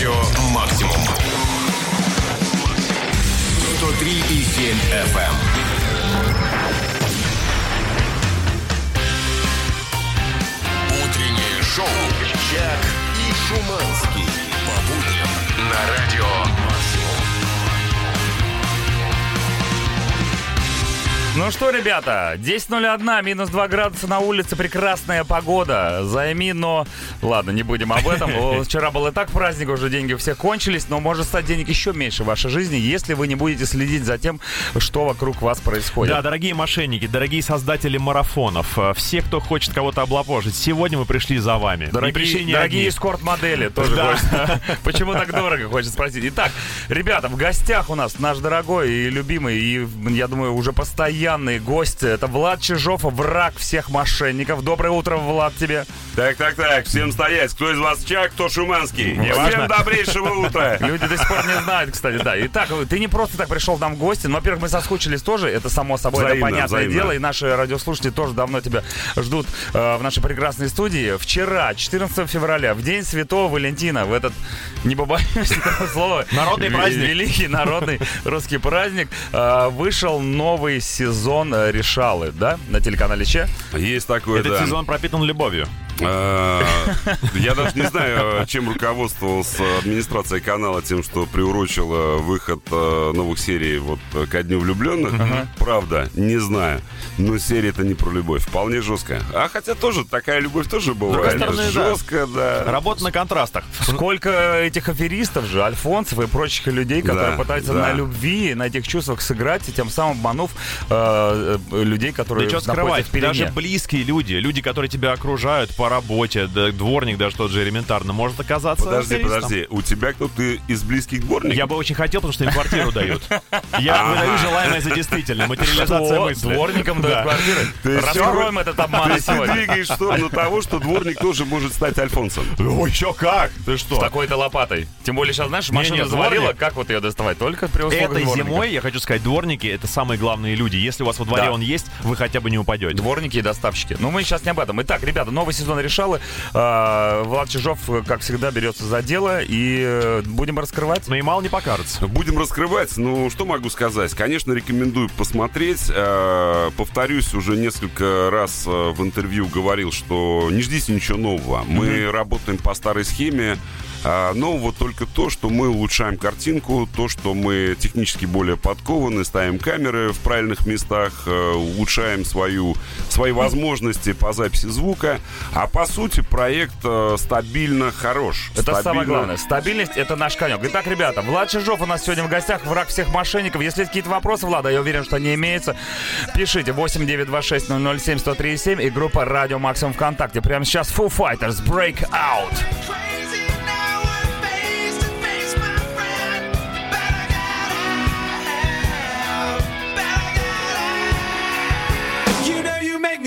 радио «Максимум». 103,7 FM. Утреннее шоу «Чак и Шуманский». По будням на радио Ну что, ребята, 10.01, минус 2 градуса на улице, прекрасная погода. Займи, но... Ладно, не будем об этом. Вчера был и так праздник, уже деньги у всех кончились, но может стать денег еще меньше в вашей жизни, если вы не будете следить за тем, что вокруг вас происходит. Да, дорогие мошенники, дорогие создатели марафонов, э, все, кто хочет кого-то облапожить, сегодня мы пришли за вами. Дорогие, дорогие эскорт-модели тоже Да. хочется. Почему так дорого, хочется спросить. Итак, ребята, в гостях у нас наш дорогой и любимый, и, я думаю, уже постоянный гость. Это Влад Чижов, враг всех мошенников. Доброе утро, Влад, тебе. Так, так, так, всем стоять. Кто из вас Чак, кто Шуманский. Всем добрейшего утра. Люди до сих пор не знают, кстати, да. Итак, ты не просто так пришел к нам в гости. Ну, во-первых, мы соскучились тоже, это само собой, Взаимно, это понятное взаимно. дело. И наши радиослушатели тоже давно тебя ждут э, в нашей прекрасной студии. Вчера, 14 февраля, в день Святого Валентина, в этот, не побоюсь этого слова, Народный праздник. Великий народный русский праздник, э, вышел новый сезон э, Решалы, да, на телеканале Че. Есть такое, Этот да. сезон пропитан любовью. Э, Я даже не знаю, чем руководствовалась администрация канала тем, что приурочила выход э, новых серий вот ко Дню влюбленных. Правда, не знаю. Но серия-то не про любовь. Вполне жесткая. А хотя тоже такая любовь тоже бывает. стороны, да. Жестко, да. Работа на контрастах. Сколько этих аферистов же, альфонсов и прочих людей, которые Да, пытаются да. на любви, на этих чувствах сыграть, и тем самым обманув э, людей, Да которые что находятся скрывать, даже близкие люди, люди, которые тебя окружают по работе, да, дворник даже тот же элементарно, может оказаться Подожди, аферистом. подожди. У тебя кто-то из близких дворников? Я бы очень хотел, потому что им квартиру дают. Я выдаю желаемое за действительное. Материализация мысли. Дворникам дают Да. квартиры? Раскроем этот обман Ты двигаешь в сторону того, что дворник тоже может стать Альфонсом. Ой, еще как? Ты С что? такой-то лопатой. Тем более сейчас, знаешь, машина дворник. как вот ее доставать? Только при Этой дворника. зимой, я хочу сказать, дворники это самые главные люди. Если у вас во дворе он есть, вы хотя бы не упадете. Дворники и доставщики. Но мы сейчас не об этом. Итак, ребята, новый сезон решалы. А, Влад Чижов, как всегда, берется за дело. И э, будем раскрывать. Но и мало не покажется. Будем раскрывать. Ну, что могу сказать? Конечно, рекомендую посмотреть. Э, Повторюсь, уже несколько раз э, в интервью говорил, что не ждите ничего нового. Мы работаем по старой схеме. А, Нового только то, что мы улучшаем картинку, то, что мы технически более подкованы, ставим камеры в правильных местах, э, улучшаем свою, свои возможности по записи звука. А по сути проект э, стабильно хорош. Это самое Стабильно- главное. Стабильность — это наш конек. Итак, ребята, Влад Чижов у нас сегодня в гостях, враг всех мошенников. Если есть какие-то вопросы, Влада, я уверен, что они имеются, пишите 8926 007 137 и группа Радио Максимум ВКонтакте. Прямо сейчас Foo Fighters Break Out.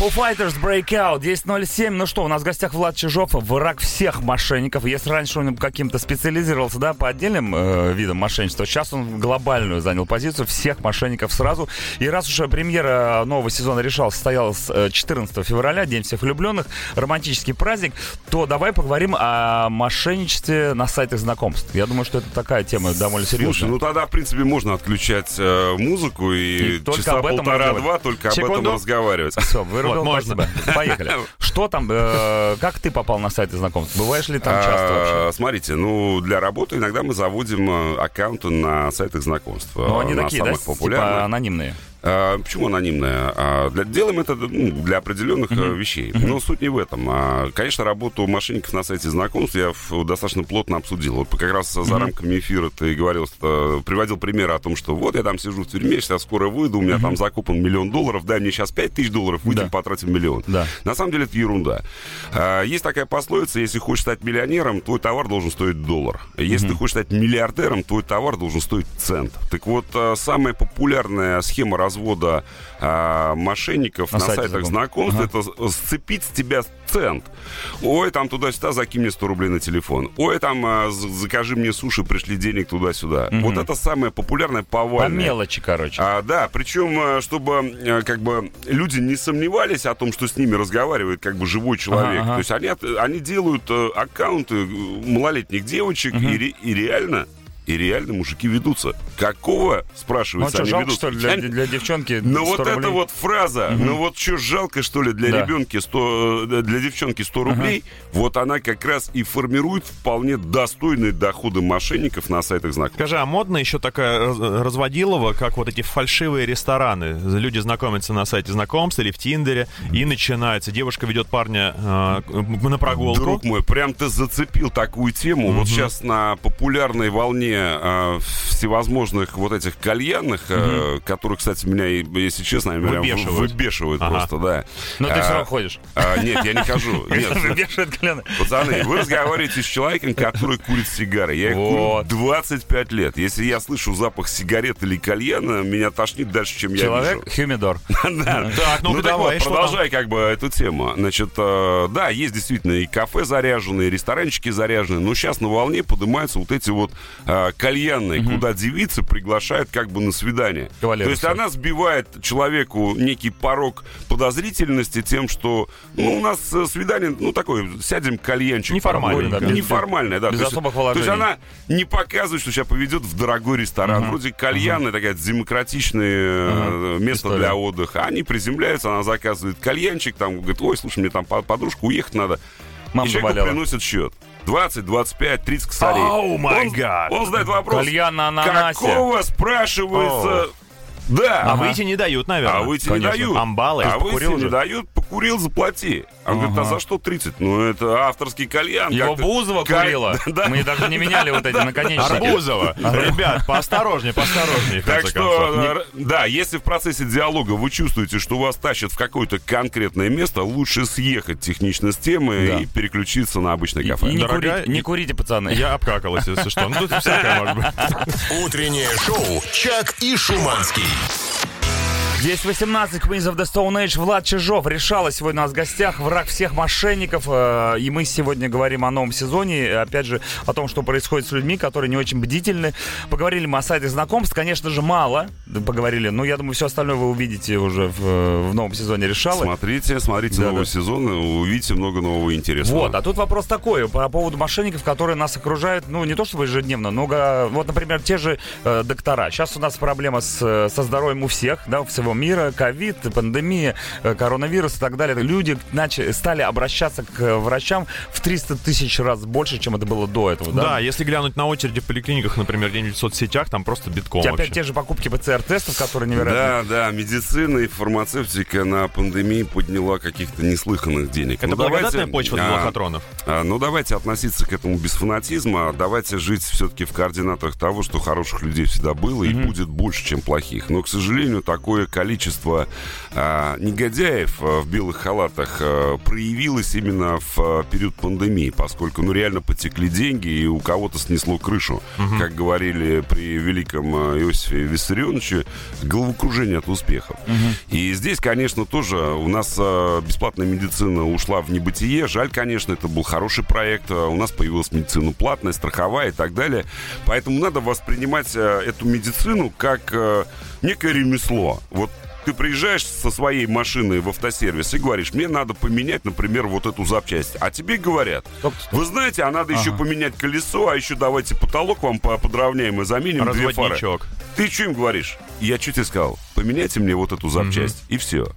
Foo Fighters Breakout 10.07. Ну что, у нас в гостях Влад Чижов, враг всех мошенников. Если раньше он каким-то специализировался, да, по отдельным э, видам мошенничества, сейчас он глобальную занял позицию всех мошенников сразу. И раз уж премьера нового сезона решал состоялась э, 14 февраля, День всех влюбленных, романтический праздник, то давай поговорим о мошенничестве на сайтах знакомств. Я думаю, что это такая тема довольно серьезная. Слушай, ну тогда, в принципе, можно отключать э, музыку и, И только часа об этом полтора-два только об Секунду. этом разговаривать. Все, вырубил Вот, можно. спасибо. Поехали. Что там, э, как ты попал на сайты знакомств? Бываешь ли там часто вообще? А, Смотрите, ну, для работы иногда мы заводим э, аккаунты на сайтах знакомств. Ну, они э, на такие, да, типа популярных. анонимные. А, почему анонимная? А, для, делаем это ну, для определенных э, вещей. Но суть не в этом. А, конечно, работу мошенников на сайте знакомств я в- достаточно плотно обсудил. Вот как раз за рамками эфира ты говорил, что, приводил примеры о том, что вот я там сижу в тюрьме, сейчас скоро выйду, у меня там закупан миллион долларов, дай мне сейчас 5 тысяч долларов, выйдем, Да. потратим миллион. Да. На самом деле это ерунда. А, Есть такая пословица, если хочешь стать миллионером, твой товар должен стоить доллар. Если ты хочешь стать миллиардером, твой товар должен стоить цент. Так вот, а, самая популярная схема развода а, мошенников На на, сайте сайтах знакомств. знакомств, это сцепить с тебя цент. Ой, там туда-сюда, закинь мне 100 рублей на телефон. Ой, там а, закажи мне суши, пришли денег туда-сюда. Вот это самое популярное По повальное. мелочи, короче. А, да, причем, а, чтобы а, как бы люди не сомневались о том, что с ними разговаривает как бы живой человек. Ага, ага. То есть они, они делают э, аккаунты э, малолетних девочек и, ре- и реально. И реально мужики ведутся. Какого, Ну спрашивается, что, они жалко, ведут? что ли, для, для девчонки ну 100 вот эта рублей? вот фраза, ну вот что жалко, что ли, для Да. ребенки 100, э, для девчонки 100 рублей, вот она как раз и формирует вполне достойные доходы мошенников на сайтах знакомств. Скажи, а модно еще такая раз- разводилова, как вот эти фальшивые рестораны? Люди знакомятся на сайте знакомств или в Тиндере, и начинается. Девушка ведет парня э, на прогулку. Друг мой, прям ты зацепил такую тему. Вот сейчас на популярной волне э, всевозможных вот этих кальянных, э, которые, кстати, меня, если честно, они прям Выбешивают. выбешивают Ага. просто, да. Но ты А, все равно ходишь. а, нет, я не хожу. Нет, Вешает колено. Пацаны, вы разговариваете с человеком, который курит сигары. Я их Вот. курю 25 лет. Если я слышу запах сигарет или кальяна, меня тошнит дальше, чем я Человек вижу. Хюмидор. Да. Так, ну-ка так давай, вот, продолжай как бы эту тему. Значит, э, да, есть действительно и кафе заряженные, и ресторанчики заряженные, но сейчас на волне поднимаются вот эти вот э, кальянные, куда девицы приглашают как бы на свидание. Кавалеры То есть все. она сбивает человеку некий порог подозрительности тем, что ну, у нас э, свидание, ну, такое, сядем кальянчик. Неформальное, да, без- Неформальное, да. без То есть- особых То есть вложений. она не показывает, что себя поведет в дорогой ресторан. Вроде кальянная такая демократичное э, место История. для отдыха. Они приземляются, она заказывает кальянчик, там говорит, ой, слушай, мне там по- подружка уехать надо. Мама и человеку заболела. приносит счет. 20, 25, 30 косарей. Oh my он, God. он задает вопрос. Кальян на ананасе. Какого, спрашивается... Да. А выйти не дают, наверное. А выйти не Конечно. дают. Амбалы. А выйти не же? дают, покурил, заплати. Он говорит, а за что 30? Ну, это авторский кальян. Его как-то- Бузова как- курила. Да. Мы даже не меняли вот эти наконечники. Арбузова. Ребят, поосторожнее, поосторожнее, Так что, э, да, если в процессе диалога вы чувствуете, что вас тащат в какое-то конкретное место, лучше съехать технично с темы и переключиться на обычное И кафе. не, Дорогая, курите, не курите, пацаны. Я обкакалась, если что. Ну, тут всякое может быть. Утреннее шоу «Чак и Шуманский». Здесь 18 Queens of the Stone Age. Влад Чижов решала сегодня у нас в гостях. Враг всех мошенников. э, И мы сегодня говорим о новом сезоне. и, Опять же, о том, что происходит с людьми, которые не очень бдительны. Поговорили мы о сайтах знакомств. Конечно же, мало поговорили. Но я думаю, все остальное вы увидите уже в, в новом сезоне решала. Смотрите, смотрите Да, новый да. сезон, увидите много нового интересного. Вот, а тут вопрос такой, по поводу мошенников, которые нас окружают, ну, не то чтобы ежедневно, но, вот, например, те же э, доктора. Сейчас у нас проблема с, э, со здоровьем у всех, да, всего мира, ковид, пандемия, э, коронавирус и так далее. Люди начали, стали обращаться к э, врачам в 300 тысяч раз больше, чем это было до этого, да? Да, если глянуть на очереди в поликлиниках, например, где-нибудь в соцсетях, там просто битком Опять вообще. те же покупки ПЦР-тестов, которые невероятно... Да, да, медицина и фармацевтика на пандемии подняла каких-то неслыханных денег. Это Ну, благодатная давайте, почва для а, лохотронов. а, Ну, давайте относиться к этому без фанатизма. а Давайте жить все-таки в координатах того, что хороших людей всегда было и будет больше, чем плохих. Но, к сожалению, такое количество а, негодяев а, в белых халатах а, проявилось именно в а, период пандемии, поскольку, ну, реально потекли деньги, и у кого-то снесло крышу. Как говорили при великом а, Иосифе Виссарионовиче, головокружение от успехов. И здесь, конечно, тоже у нас а, бесплатная медицина ушла в небытие. Жаль, конечно, это был хороший проект. А, У нас появилась медицина платная, страховая и так далее. Поэтому надо воспринимать а, эту медицину как а, некое ремесло. Вот ты приезжаешь со своей машиной в автосервис и говоришь, мне надо поменять, например, вот эту запчасть. А тебе говорят, Стоп, стоп. вы знаете, а надо еще поменять колесо, а еще давайте потолок вам по- подровняем и заменим две фары. Ты что им говоришь? Я что тебе сказал? Поменяйте мне вот эту запчасть, и все.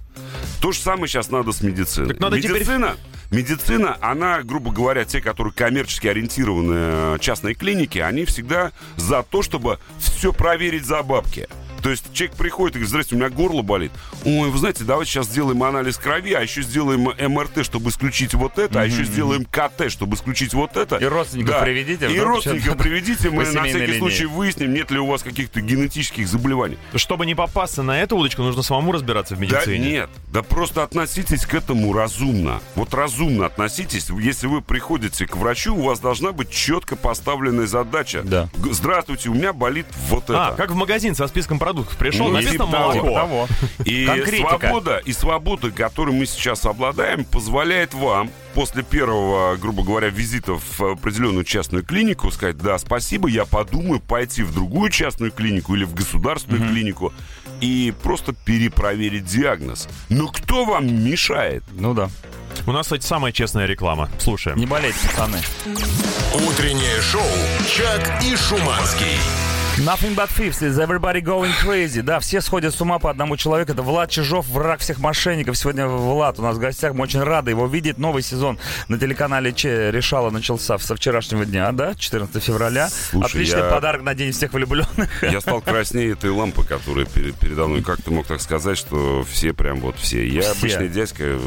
То же самое сейчас надо с медициной. Так надо теперь- медицина, медицина, она, грубо говоря, те, которые коммерчески ориентированные э, частные клиники, они всегда за то, чтобы все проверить за бабки. То есть человек приходит и говорит, здрасте, у меня горло болит. Ой, вы знаете, давайте сейчас сделаем анализ крови, а еще сделаем МРТ, чтобы исключить вот это, а еще сделаем КТ, чтобы исключить вот это. И родственников приведите, И вдруг родственников приведите, мы на всякий линии. случай выясним, нет ли у вас каких-то генетических заболеваний. Чтобы не попасться на эту удочку, нужно самому разбираться в Да медицине. нет, да просто относитесь к этому разумно. Вот разумно относитесь. Если вы приходите к врачу, у вас должна быть четко поставленная задача. Да. Здравствуйте, у меня болит вот это. А, как в магазин со списком продуктов продукт пришел, Ну, написано молоко. Того. И Конкретика. свобода, и свобода, которую мы сейчас обладаем, позволяет вам после первого, грубо говоря, визита в определенную частную клинику сказать, да, спасибо, я подумаю пойти в другую частную клинику или в государственную клинику и просто перепроверить диагноз. Но кто вам мешает? Ну да. У нас, кстати, самая честная реклама. Слушаем. Не болейте, пацаны. Утреннее шоу «Чак и Шуманский». Nothing but thieves. Is everybody going crazy? Да, все сходят с ума по одному человеку. Это Влад Чижов, враг всех мошенников. Сегодня Влад у нас в гостях. Мы очень рады его видеть. Новый сезон на телеканале Че решала начался со вчерашнего дня, да, 14 февраля. Слушай, Отличный я- подарок на День всех влюбленных. Я стал краснее этой лампы, которая пере- передо мной. Как ты мог так сказать, что все прям вот все? Я Все. обычный дядька. э,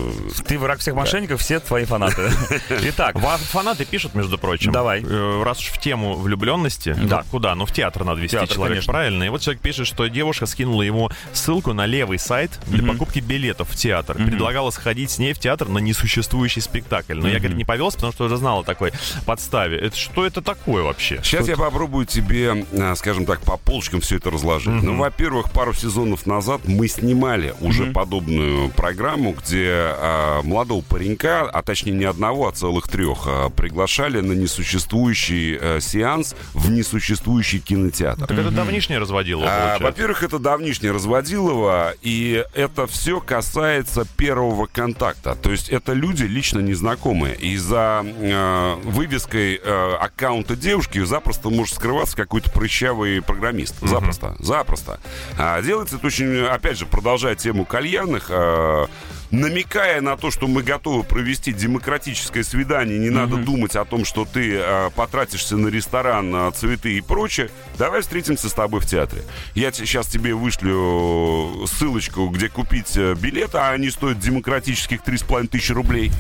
Ты враг всех мошенников, все твои фанаты. Итак, Фанаты пишут, между прочим. Давай. Э, Раз уж в тему влюбленности, Да. да. куда? Ну, в театр надо вести Театр, человек, конечно. правильно? И вот человек пишет, что девушка скинула ему ссылку на левый сайт для покупки билетов в театр. Предлагала сходить с ней в театр на несуществующий спектакль. Но я, говорит, не повелся, потому что уже знала такой подставе. Это что это такое вообще? Сейчас я попробую тебе, а, скажем так, по полочкам все это разложить. Ну, во-первых, пару сезонов назад мы снимали уже подобную программу, где а, молодого паренька, а точнее не одного, а целых трех, а, приглашали на несуществующий а, сеанс в несуществующий кинотеатр. Так это давнишнее разводило, А. Во-первых, это давнишнее разводилово, и это все касается первого контакта. То есть это люди лично незнакомые. И за э, вывеской э, аккаунта девушки запросто может скрываться какой-то прыщавый программист. Запросто, запросто. А, делается это очень, опять же, продолжая тему кальянных, э, намекая на то, что мы готовы провести демократическое свидание, не надо думать о том, что ты э, потратишься на ресторан, на цветы и прочее, давай встретимся с тобой в театре. Я сейчас тебе вышлю ссылочку, где купить э, билеты, а они стоят демократических 3,5 тысячи рублей.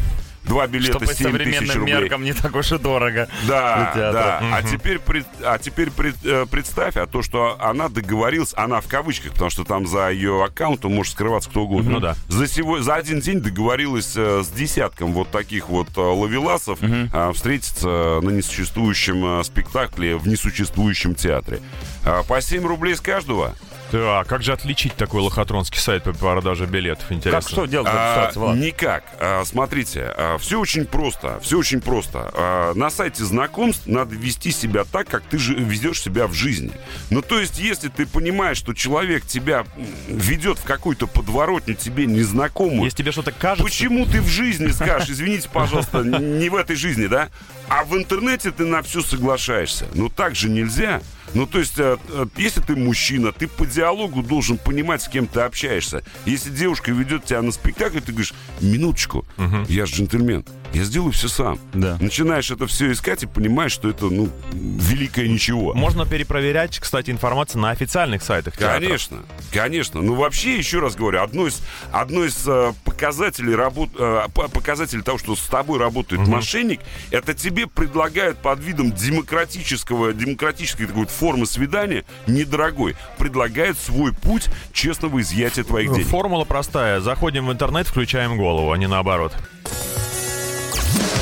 Два билета что по 7 тысяч рублей. меркам не так уж и дорого. Да, да. А теперь, пред- а теперь пред- э, представь, а то, что она договорилась, она в кавычках, потому что там за ее аккаунтом может скрываться кто угодно. Ну да. За, сего, за один день договорилась э, с десятком вот таких вот э, ловеласов э, встретиться на несуществующем э, спектакле в несуществующем театре. А, по 7 рублей с каждого. Да, как же отличить такой лохотронский сайт по продаже билетов? Интересно. Как что делать А, Влад? никак. А, смотрите, все очень просто. Все очень просто. А, на сайте знакомств надо вести себя так, как ты же ведешь себя в жизни. Ну, то есть, если ты понимаешь, что человек тебя ведет в какую-то подворотню тебе незнакомую, Если тебе что-то кажется... Почему ты в жизни скажешь, извините, пожалуйста, не в этой жизни, да? А в интернете ты на все соглашаешься. Ну так же нельзя. Ну, то есть, э, э, если ты мужчина, ты по диалогу должен понимать, с кем ты общаешься. Если девушка ведет тебя на спектакль, ты говоришь, минуточку, я же джентльмен, я сделаю все сам. Да. Начинаешь это все искать и понимаешь, что это, ну, великое ничего. Можно перепроверять, кстати, информацию на официальных сайтах театров. Конечно, конечно. Ну, вообще, еще раз говорю, одно из, одно из э, показателей, работ, э, п- показателей того, что с тобой работает мошенник, это тебе предлагают под видом демократического, демократической такой формы свидания, недорогой, предлагают свой путь честного изъятия твоих денег. Формула простая. Заходим в интернет, включаем голову, а не наоборот.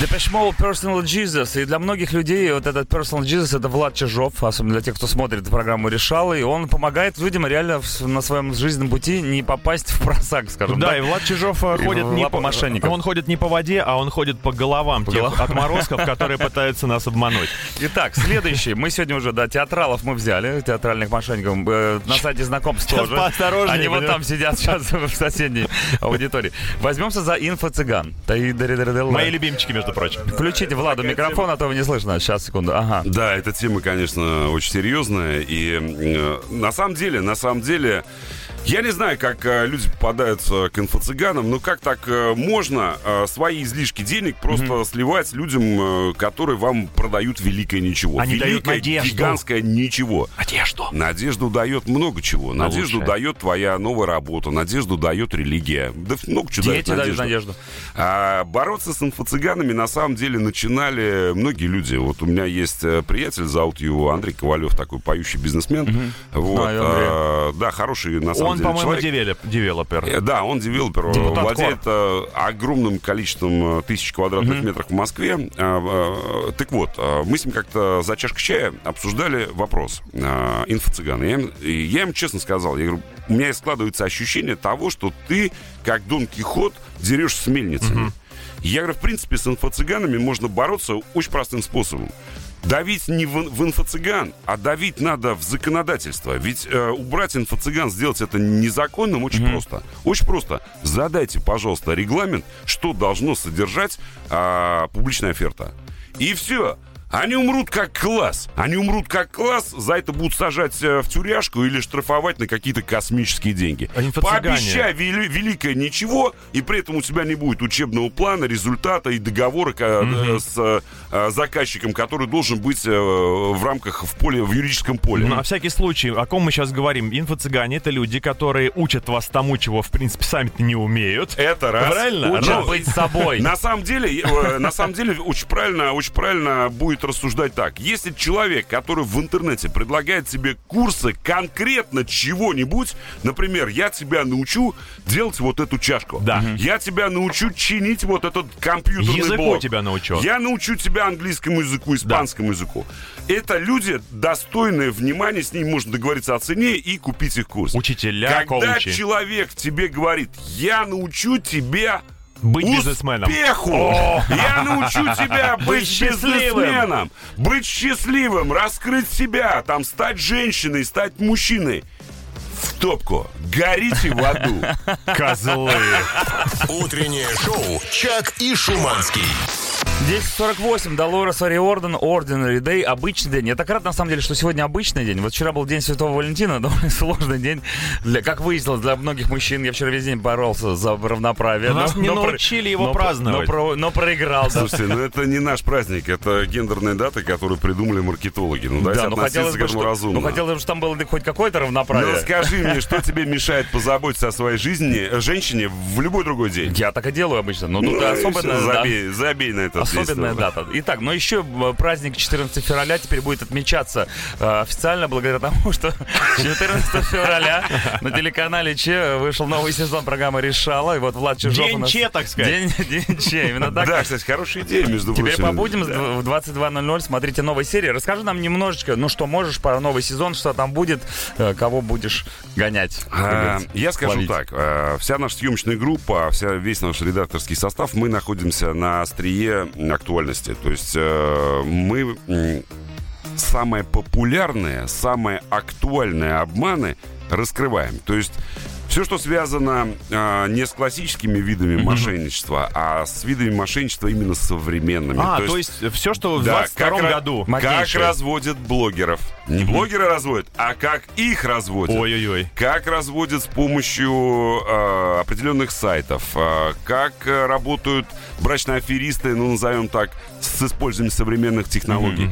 Depeche Mode Personal Jesus. И для многих людей вот этот Personal Jesus это Влад Чижов, особенно для тех, кто смотрит программу «Решал». И он помогает людям реально в- на своем жизненном пути не попасть в просак, скажем Да, так. и Влад Чижов э, ходит не по, мошенников. он ходит не по воде, а он ходит по головам тех головам. отморозков, которые пытаются нас обмануть. Итак, следующий. Мы сегодня уже, да, театралов мы взяли, театральных мошенников. Э, На сайте знакомств тоже. поосторожнее, Они вот там сидят сейчас в соседней аудитории. Возьмемся за инфо-цыган. Мои любимчики, между прочим. Включите Владу микрофон, а то вы не слышно. Сейчас, секунду. Ага. Да, эта тема, конечно, очень серьезная. И э, на самом деле, на самом деле, я не знаю, как э, люди попадаются к инфо-цыганам, но как так э, можно э, свои излишки денег просто сливать людям, э, которые вам продают великое ничего. Они дают великое, надежду. гигантское ничего. Надежду. Надежду дает много чего. Надежду лучшее. дает твоя новая работа. Надежду дает религия. Да много чего дает Дети дают надежду. а бороться с инфо-цыганами на самом деле начинали многие люди. Вот у меня есть э, приятель, зовут его Андрей Ковалев, такой поющий бизнесмен. Вот, Знаю Андрея. а, да, хороший, на самом Он, деле, по-моему, человек. девелоп- девелопер. Э, Да, он девелопер, Депутат владеет э, огромным количеством э, тысяч квадратных метров в Москве. Э, Так вот, мы с ним как-то за чашкой чая обсуждали вопрос э, инфо-цыгана. Я, им- я им честно сказал, я говорю, у меня складывается ощущение того, что ты, как Дон Кихот, дерешь с мельницами. Я говорю, в принципе, с инфо-цыганами можно бороться очень простым способом. Давить не в, в инфо-цыган, а давить надо в законодательство. Ведь э, убрать инфо-цыган, сделать это незаконным очень просто. Очень просто. Задайте, пожалуйста, регламент, что должно содержать а, публичная оферта. И все. Они умрут как класс. Они умрут как класс, за это будут сажать э, в тюряшку или штрафовать на какие-то космические деньги. А? Пообещай вели- великое ничего, и при этом у тебя не будет учебного плана, результата и договора э, с э, заказчиком, который должен быть э, в рамках в поле, в юридическом поле. На всякий случай, о ком мы сейчас говорим? Инфо-цыгане — это люди, которые учат вас тому, чего, в принципе, сами-то не умеют. Это раз. Правильно? Учат быть собой. На самом деле, на самом деле, очень правильно, очень правильно будет рассуждать так. Если человек, который в интернете предлагает тебе курсы конкретно чего-нибудь, например, я тебя научу делать вот эту чашку. Да. Я тебя научу чинить вот этот компьютерный Языку блок. тебя научу. Я научу тебя английскому языку, испанскому языку. Это люди достойные внимания, с ними можно договориться о цене и купить их курс. Учителя, Когда коучи. человек тебе говорит, я научу тебя Быть бизнесменом. Успеху! Я научу тебя быть бизнесменом, быть счастливым, раскрыть себя, там стать женщиной, стать мужчиной. В топку. Горите в аду. Козлы. Утреннее шоу «Чак и Шуманский». 10.48, Долорес Ориорден, Ordinary Day, обычный день. Я так рад, на самом деле, что сегодня обычный день. Вот вчера был День Святого Валентина, довольно сложный день, для, как выяснилось, для многих мужчин. Я вчера весь день боролся за равноправие. Нас не про- научили его но про- праздновать. Но, про- но проиграл, да. Слушайте, ну это не наш праздник, это гендерные даты, которые придумали маркетологи. Ну Да, ну хотелось бы, что, разумно. ну, хотелось бы, чтобы там было хоть какое-то Ну равноправие. скажи мне, что тебе мешает позаботиться о своей жизни, э, женщине в любой другой день? Я так и делаю обычно. Но тут Ну, да, забей, забей на это. Особенная дата. Итак, но еще э, праздник 14 февраля теперь будет отмечаться э, официально благодаря тому, что 14 февраля на телеканале Че вышел новый сезон программы «Решала». И вот Влад Чижов День у нас... Че, так сказать. День, день Че, именно так. Да, кстати, хорошая идея, между Теперь прочим. побудем Да. в 22.00, смотрите новые серии. Расскажи нам немножечко, ну что можешь про новый сезон, что там будет, э, кого будешь гонять. А, Я скажу так, э, вся наша съемочная группа, вся, весь наш редакторский состав, мы находимся на острие актуальности. То есть э, мы самые популярные, самые актуальные обманы раскрываем. То есть все, что связано э, не с классическими видами мошенничества, а с видами мошенничества именно современными. А, то есть все, что в Да, 22 ра- году. Как Моднейшее. разводят блогеров. Не блогеры разводят, а как их разводят. Ой-ой-ой. Как разводят с помощью э, определенных сайтов. э, как работают брачные аферисты, ну, назовем так, с использованием современных технологий.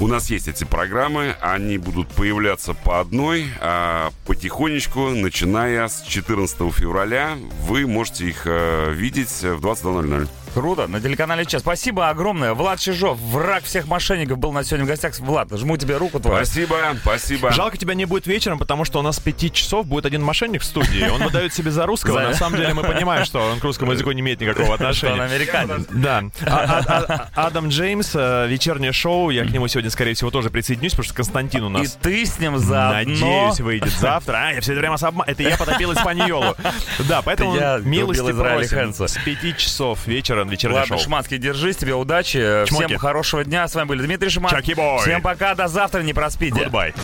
У нас есть эти программы, они будут появляться по одной, а потихонечку, начиная с 14 февраля, вы можете их э, видеть в 22.00. Круто, на телеканале Че. Спасибо огромное. Влад Чижов, враг всех мошенников, был на сегодня в гостях. Влад, жму тебе руку твою. Спасибо, спасибо. Жалко, тебя не будет вечером, потому что у нас с 5 часов будет один мошенник в студии. Он выдает себе за русского. На самом деле мы понимаем, что он к русскому языку не имеет никакого Что он отношения. американец. Да. А- а- а- Адам Джеймс, э, вечернее шоу. Я к нему сегодня, скорее всего, тоже присоединюсь, потому что Константин у И нас ты с ним заодно. Надеюсь, выйдет завтра. А, я все это время с обма- Это я потопил Испаньолу. Да, поэтому милости просим. С 5 часов вечера вечернее Ладно, шоу. Шиманский, держись, тебе удачи. Чмоки. Всем хорошего дня. С вами были Дмитрий Шиманский. Всем пока, до завтра, не проспите. Goodbye.